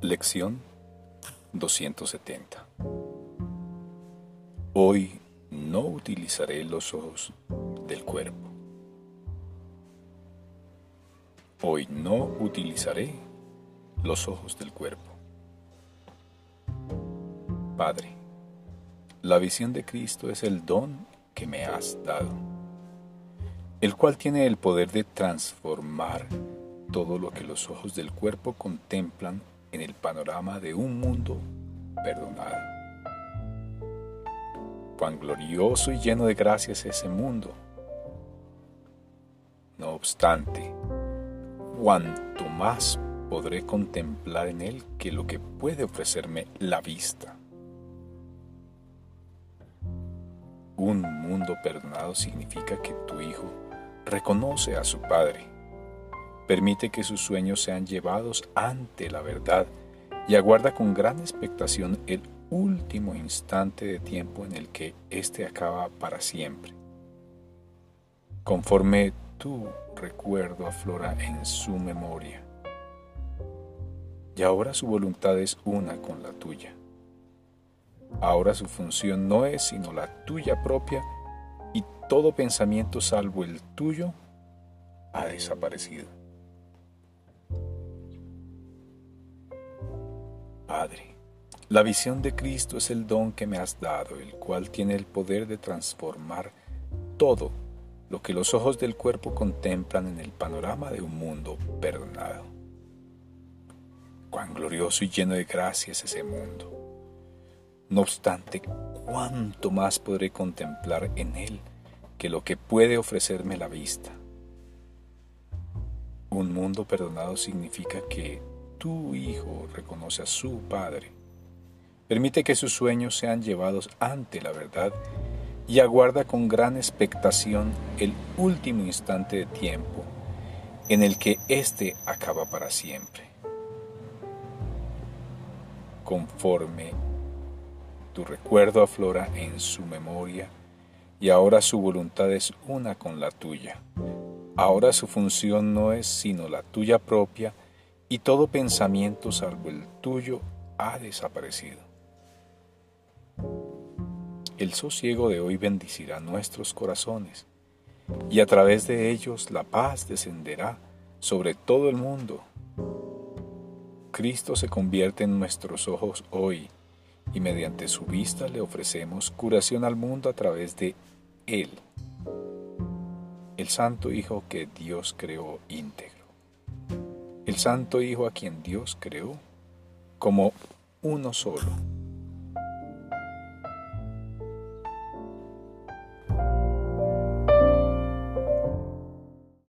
Lección 270 Hoy no utilizaré los ojos del cuerpo. Hoy no utilizaré los ojos del cuerpo. Padre, la visión de Cristo es el don que me has dado, el cual tiene el poder de transformar todo lo que los ojos del cuerpo contemplan en el panorama de un mundo perdonado cuán glorioso y lleno de gracias es ese mundo. No obstante, cuanto más podré contemplar en él que lo que puede ofrecerme la vista. Un mundo perdonado significa que tu hijo reconoce a su padre, permite que sus sueños sean llevados ante la verdad y aguarda con gran expectación el último instante de tiempo en el que éste acaba para siempre. Conforme tu recuerdo aflora en su memoria. Y ahora su voluntad es una con la tuya. Ahora su función no es sino la tuya propia y todo pensamiento salvo el tuyo ha desaparecido. Padre, la visión de Cristo es el don que me has dado, el cual tiene el poder de transformar todo lo que los ojos del cuerpo contemplan en el panorama de un mundo perdonado. Cuán glorioso y lleno de gracia es ese mundo. No obstante, cuánto más podré contemplar en él que lo que puede ofrecerme la vista. Un mundo perdonado significa que tu Hijo reconoce a su Padre Permite que sus sueños sean llevados ante la verdad y aguarda con gran expectación el último instante de tiempo en el que éste acaba para siempre. Conforme tu recuerdo aflora en su memoria y ahora su voluntad es una con la tuya. Ahora su función no es sino la tuya propia y todo pensamiento salvo el tuyo ha desaparecido. El sosiego de hoy bendicirá nuestros corazones y a través de ellos la paz descenderá sobre todo el mundo. Cristo se convierte en nuestros ojos hoy y mediante su vista le ofrecemos curación al mundo a través de Él, el Santo Hijo que Dios creó íntegro, el Santo Hijo a quien Dios creó como uno solo